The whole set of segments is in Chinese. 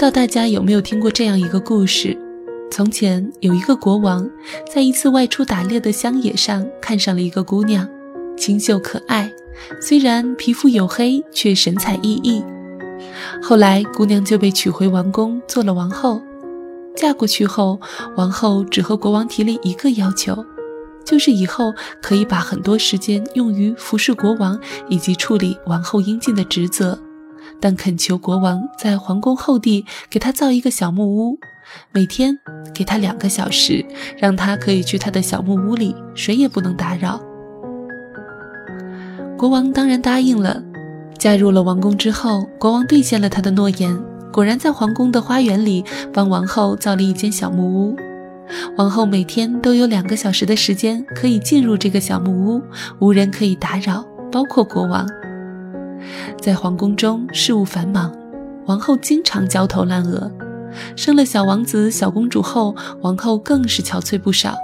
不知道大家有没有听过这样一个故事？从前有一个国王，在一次外出打猎的乡野上，看上了一个姑娘，清秀可爱，虽然皮肤黝黑，却神采奕奕。后来，姑娘就被娶回王宫，做了王后。嫁过去后，王后只和国王提了一个要求，就是以后可以把很多时间用于服侍国王以及处理王后应尽的职责，但恳求国王在皇宫后地给他造一个小木屋，每天给他两个小时，让他可以去他的小木屋里，谁也不能打扰。国王当然答应了。嫁入了王宫之后，国王兑现了他的诺言。果然，在皇宫的花园里帮王后造了一间小木屋。王后每天都有两个小时的时间可以进入这个小木屋，无人可以打扰，包括国王。在皇宫中，事务繁忙，王后经常焦头烂额。生了小王子、小公主后，王后更是憔悴不少。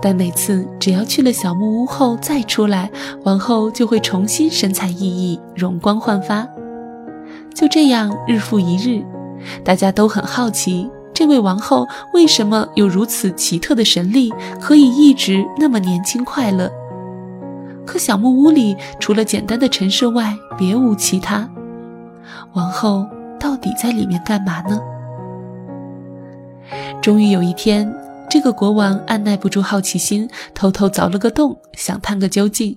但每次只要去了小木屋后再出来，王后就会重新神采奕奕、容光焕发。就这样日复一日，大家都很好奇，这位王后为什么有如此奇特的神力，可以一直那么年轻快乐？可小木屋里除了简单的陈设外，别无其他。王后到底在里面干嘛呢？终于有一天，这个国王按耐不住好奇心，偷偷凿了个洞，想探个究竟。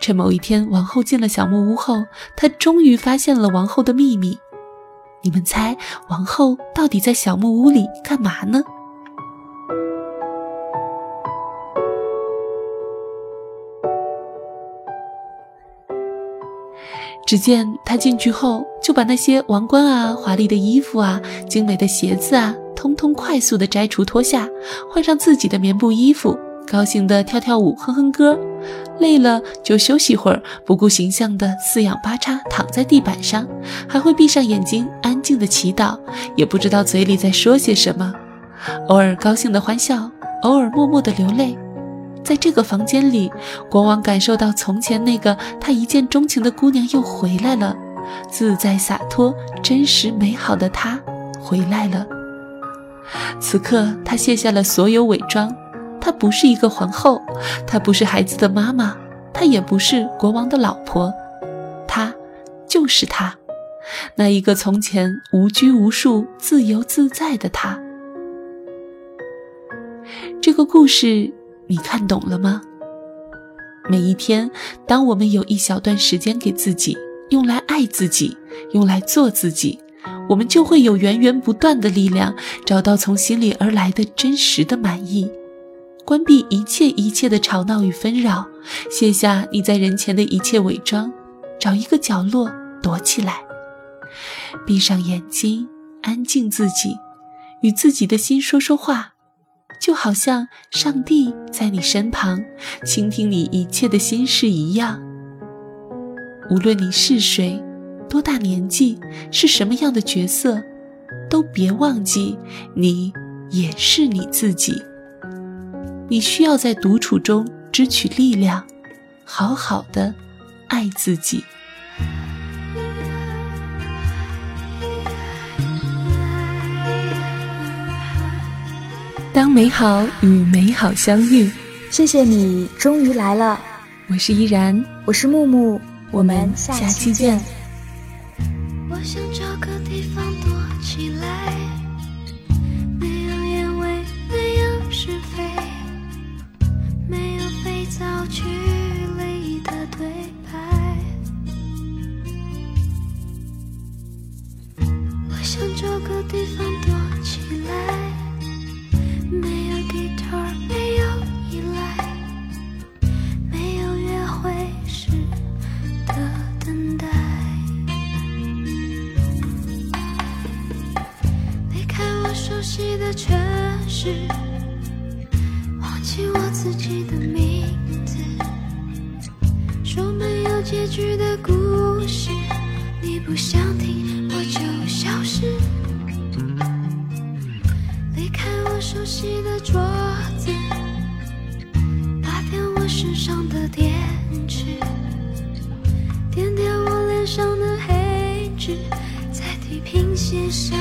趁某一天，王后进了小木屋后，他终于发现了王后的秘密。你们猜，王后到底在小木屋里干嘛呢？只见他进去后，就把那些王冠啊、华丽的衣服啊、精美的鞋子啊，通通快速的摘除脱下，换上自己的棉布衣服。高兴的跳跳舞，哼哼歌，累了就休息会儿，不顾形象的四仰八叉躺在地板上，还会闭上眼睛安静的祈祷，也不知道嘴里在说些什么，偶尔高兴的欢笑，偶尔默默的流泪。在这个房间里，国王感受到从前那个他一见钟情的姑娘又回来了，自在洒脱、真实美好的她回来了。此刻，他卸下了所有伪装。她不是一个皇后，她不是孩子的妈妈，她也不是国王的老婆，她就是她，那一个从前无拘无束、自由自在的她。这个故事你看懂了吗？每一天，当我们有一小段时间给自己，用来爱自己，用来做自己，我们就会有源源不断的力量，找到从心里而来的真实的满意。关闭一切一切的吵闹与纷扰，卸下你在人前的一切伪装，找一个角落躲起来，闭上眼睛，安静自己，与自己的心说说话，就好像上帝在你身旁，倾听你一切的心事一样。无论你是谁，多大年纪，是什么样的角色，都别忘记，你也是你自己。你需要在独处中支取力量，好好的爱自己。当美好与美好相遇，谢谢你终于来了。我是依然，我是木木，我们下期见。我想找句的故事，你不想听，我就消失。离开我熟悉的桌子，拔掉我身上的电池，点点我脸上的黑痣，在地平线上。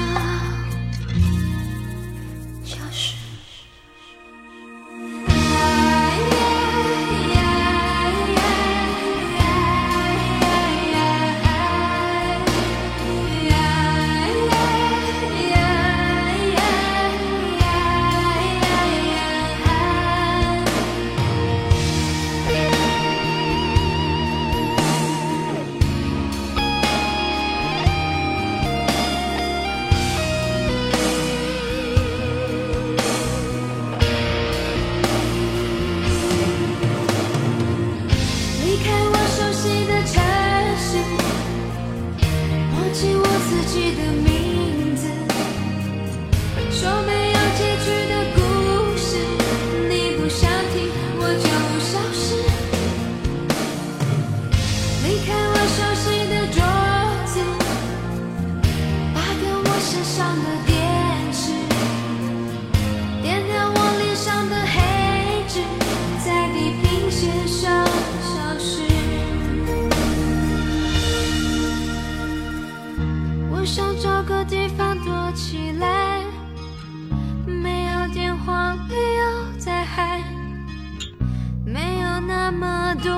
那么多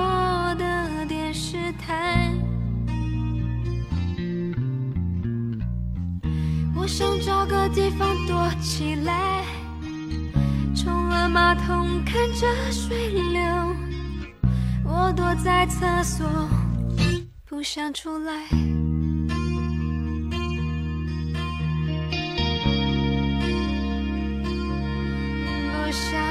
的电视台，我想找个地方躲起来，冲了马桶看着水流，我躲在厕所不想出来，不想。